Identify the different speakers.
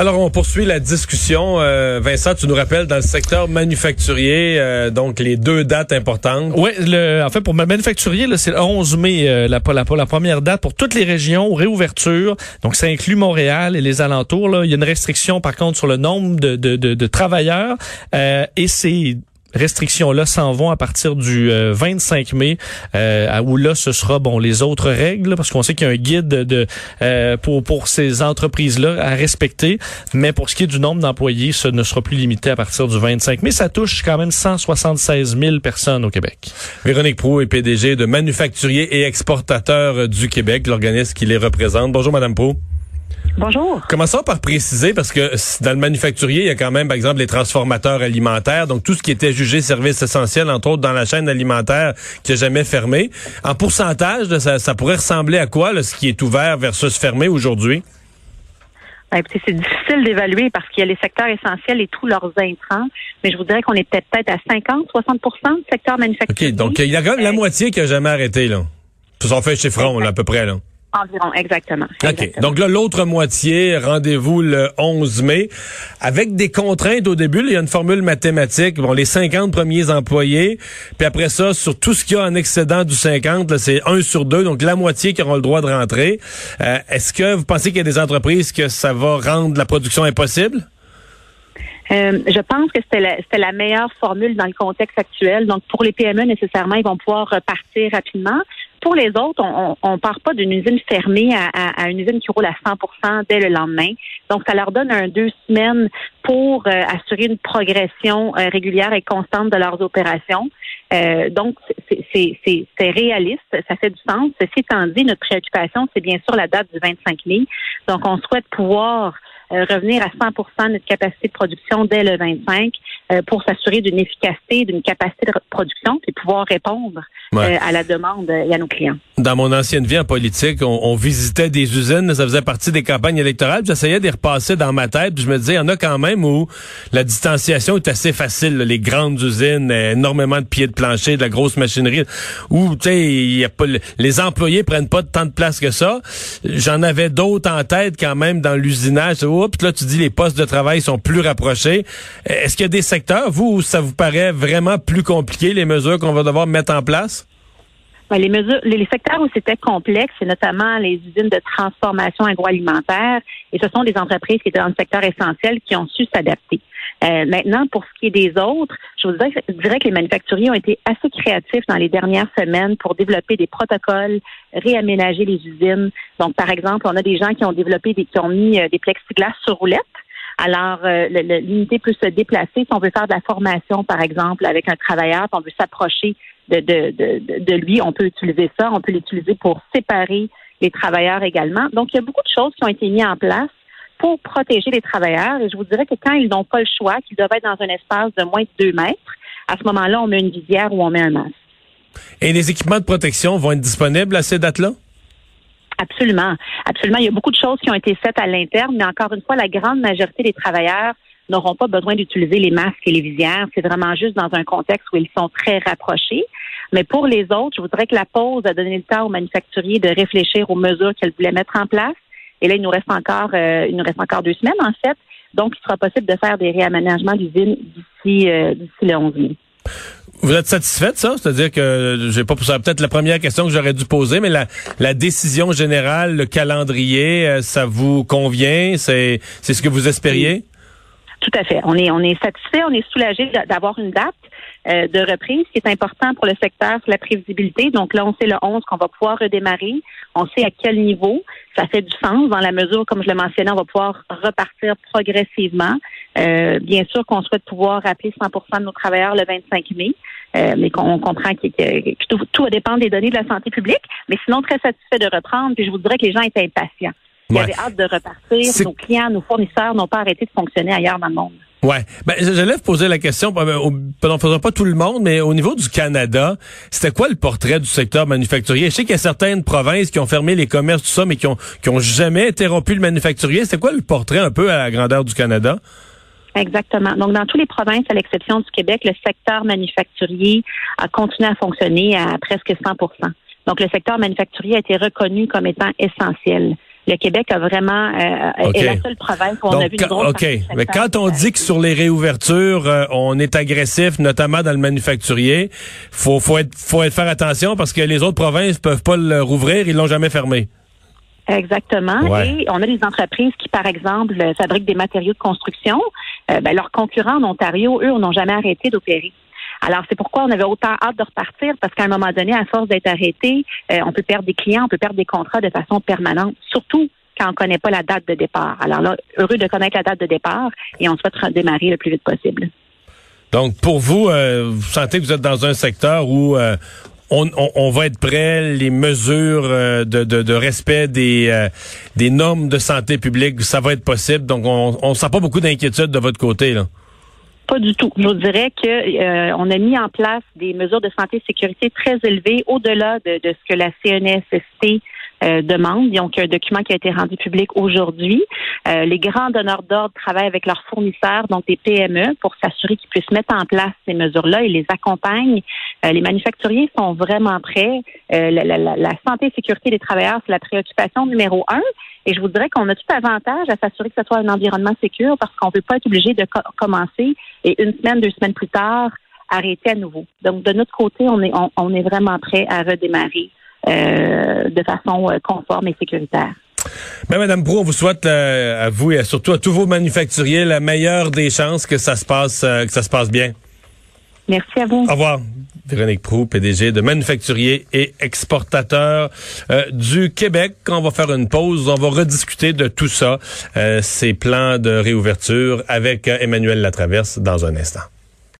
Speaker 1: Alors, on poursuit la discussion. Euh, Vincent, tu nous rappelles dans le secteur manufacturier, euh, donc les deux dates importantes.
Speaker 2: Oui, en fait, pour le manufacturier, c'est le 11 mai, euh, la, première date pour toutes les régions, réouverture. Donc, ça inclut Montréal et les alentours. Il y a une restriction, par contre, sur le nombre de, de, travailleurs. et c'est restrictions-là s'en vont à partir du 25 euh, mai, euh, où là, ce sera bon les autres règles, parce qu'on sait qu'il y a un guide de euh, pour pour ces entreprises-là à respecter. Mais pour ce qui est du nombre d'employés, ce ne sera plus limité à partir du 25 mai. Ça touche quand même 176 000 personnes au Québec.
Speaker 1: Véronique Prou est PDG de Manufacturiers et Exportateurs du Québec, l'organisme qui les représente. Bonjour, Madame Prou.
Speaker 3: Bonjour.
Speaker 1: Commençons par préciser, parce que dans le manufacturier, il y a quand même, par exemple, les transformateurs alimentaires, donc tout ce qui était jugé service essentiel, entre autres dans la chaîne alimentaire qui n'a jamais fermé. En pourcentage, ça, ça, pourrait ressembler à quoi, ce qui est ouvert versus fermé aujourd'hui?
Speaker 3: Ben, c'est difficile d'évaluer parce qu'il y a les secteurs essentiels et tous leurs intrants, mais je vous dirais qu'on est peut-être à 50, 60% du secteur manufacturier.
Speaker 1: OK, donc il y a quand même la moitié qui a jamais arrêté, là. Ça en fait chiffron, là, à peu près, là.
Speaker 3: Environ, exactement.
Speaker 1: OK. Donc là, l'autre moitié, rendez-vous le 11 mai. Avec des contraintes au début, il y a une formule mathématique. Bon, les 50 premiers employés, puis après ça, sur tout ce qu'il y a en excédent du 50, c'est 1 sur 2, donc la moitié qui auront le droit de rentrer. Euh, est-ce que vous pensez qu'il y a des entreprises que ça va rendre la production impossible?
Speaker 3: Euh, je pense que c'était la, la meilleure formule dans le contexte actuel. Donc, pour les PME, nécessairement, ils vont pouvoir repartir rapidement. Pour les autres, on ne part pas d'une usine fermée à, une usine qui roule à 100% dès le lendemain. Donc, ça leur donne un deux semaines pour euh, assurer une progression euh, régulière et constante de leurs opérations. Euh, donc, c'est réaliste, ça fait du sens. Ceci étant dit, notre préoccupation, c'est bien sûr la date du 25 mai. Donc, on souhaite pouvoir revenir à 100 de notre capacité de production dès le 25 pour s'assurer d'une efficacité, d'une capacité de production et pouvoir répondre euh, à la demande et à nos clients.
Speaker 1: Dans mon ancienne vie en politique, on, visitait des usines, ça faisait partie des campagnes électorales. J'essayais de les repasser dans ma tête, puis je me disais, il y en a quand même où la distanciation est assez facile. Les grandes usines, énormément de pieds de plancher, de la grosse machinerie, où tu sais, y a pas les employés prennent pas tant de place que ça. J'en avais d'autres en tête quand même dans l'usinage. Oups, là tu dis les postes de travail sont plus rapprochés. Est-ce qu'il y a des secteurs vous où ça vous paraît vraiment plus compliqué les mesures qu'on va devoir mettre en place?
Speaker 3: Ben, les mesures, les secteurs où c'était complexe, c'est notamment les usines de transformation agroalimentaire, et ce sont des entreprises qui étaient dans le secteur essentiel qui ont su s'adapter. Euh, maintenant, pour ce qui est des autres, je vous dirais, dirais, que les manufacturiers ont été assez créatifs dans les dernières semaines pour développer des protocoles, réaménager les usines. Donc, par exemple, on a des gens qui ont développé des, qui ont mis euh, des plexiglas sur roulettes. Alors, euh, l'unité peut se déplacer. Si on veut faire de la formation, par exemple, avec un travailleur, si on veut s'approcher de, de, de, lui. On peut utiliser ça. On peut l'utiliser pour séparer les travailleurs également. Donc, il y a beaucoup de choses qui ont été mises en place pour protéger les travailleurs. Et je vous dirais que quand ils n'ont pas le choix, qu'ils doivent être dans un espace de moins de deux mètres, à ce moment-là, on met une visière ou on met un masque.
Speaker 1: Et les équipements de protection vont être disponibles à ces dates-là?
Speaker 3: Absolument. Absolument. Il y a beaucoup de choses qui ont été faites à l'interne, mais encore une fois, la grande majorité des travailleurs n'auront pas besoin d'utiliser les masques et les visières. C'est vraiment juste dans un contexte où ils sont très rapprochés. Mais pour les autres, je voudrais que la pause a donné le temps aux manufacturiers de réfléchir aux mesures qu'elles voulaient mettre en place. Et là, il nous reste encore, euh, il nous reste encore deux semaines en fait. Donc, il sera possible de faire des réaménagements d'usines d'ici euh, d'ici le 11 mai.
Speaker 1: Vous êtes satisfaite, ça? C'est-à-dire que j'ai pas ça peut-être la première question que j'aurais dû poser, mais la, la décision générale, le calendrier, euh, ça vous convient? C'est c'est ce que vous espériez?
Speaker 3: Tout à fait. On est, on est satisfait, on est soulagé d'avoir une date euh, de reprise. Qui est important pour le secteur, c'est la prévisibilité. Donc là, on sait le 11 qu'on va pouvoir redémarrer. On sait à quel niveau. Ça fait du sens dans la mesure, comme je le mentionnais, on va pouvoir repartir progressivement. Euh, bien sûr qu'on souhaite pouvoir rappeler 100% de nos travailleurs le 25 mai. Euh, mais qu'on comprend que, tout, tout va dépendre des données de la santé publique, mais sinon très satisfait de reprendre. Puis je vous dirais que les gens étaient impatients. Ils avaient hâte de repartir. Nos clients, nos fournisseurs n'ont pas arrêté de fonctionner ailleurs dans le monde.
Speaker 1: Ouais, ben j'allais vous poser la question, ben, ne faisant pas tout le monde, mais au niveau du Canada, c'était quoi le portrait du secteur manufacturier? Je sais qu'il y a certaines provinces qui ont fermé les commerces tout ça, mais qui ont qui ont jamais interrompu le manufacturier. C'était quoi le portrait un peu à la grandeur du Canada?
Speaker 3: Exactement. Donc, dans toutes les provinces, à l'exception du Québec, le secteur manufacturier a continué à fonctionner à presque 100% Donc, le secteur manufacturier a été reconnu comme étant essentiel le Québec a vraiment euh, est la seule province où on a vu une grosse
Speaker 1: OK. Mais quand on dit que sur les réouvertures, euh, on est agressif, notamment dans le manufacturier, faut faut être faut être faire attention parce que les autres provinces peuvent pas le rouvrir, ils l'ont jamais fermé.
Speaker 3: Exactement. Et on a des entreprises qui, par exemple, fabriquent des matériaux de construction. Euh, ben, leurs concurrents en Ontario, eux, n'ont jamais arrêté d'opérer. Alors, c'est pourquoi on avait autant hâte de repartir, parce qu'à un moment donné, à force d'être arrêté, euh, on peut perdre des clients, on peut perdre des contrats de façon permanente, surtout quand on ne connaît pas la date de départ. Alors là, heureux de connaître la date de départ et on souhaite démarrer le plus vite possible.
Speaker 1: Donc, pour vous, euh, vous sentez que vous êtes dans un secteur où euh, on, va être prêt, les mesures de, respect des, des normes de santé publique, ça va être possible. Donc, on ne sent pas beaucoup d'inquiétude de votre côté. Là.
Speaker 3: Pas du tout. Je vous dirais que euh, on a mis en place des mesures de santé et sécurité très élevées au-delà de, ce que la CNSST euh, demande. Donc, un document qui a été rendu public aujourd'hui. Euh, les grands donneurs d'ordre travaillent avec leurs fournisseurs, donc des PME, pour s'assurer qu'ils puissent mettre en place ces mesures-là et les accompagnent. les manufacturiers sont vraiment prêts. La, la, santé et sécurité des travailleurs, c'est la préoccupation numéro un. Et je vous dirais qu'on a tout avantage à s'assurer que ce soit un environnement sécur parce qu'on ne peut pas être obligé de commencer et une semaine, deux semaines plus tard, arrêter à nouveau. Donc, de notre côté, on est, on, est vraiment prêt à redémarrer euh, de façon euh, conforme et sécuritaire.
Speaker 1: Mais ben, Madame Brou, on vous souhaite euh, à vous et surtout à tous vos manufacturiers la meilleure des chances que ça se passe, que ça se passe bien.
Speaker 3: Merci à vous.
Speaker 1: Au revoir. Véronique Prou, PDG de Manufacturier et Exportateur euh, du Québec. On va faire une pause, on va rediscuter de tout ça, euh, ces plans de réouverture avec euh, Emmanuel Latraverse dans un instant.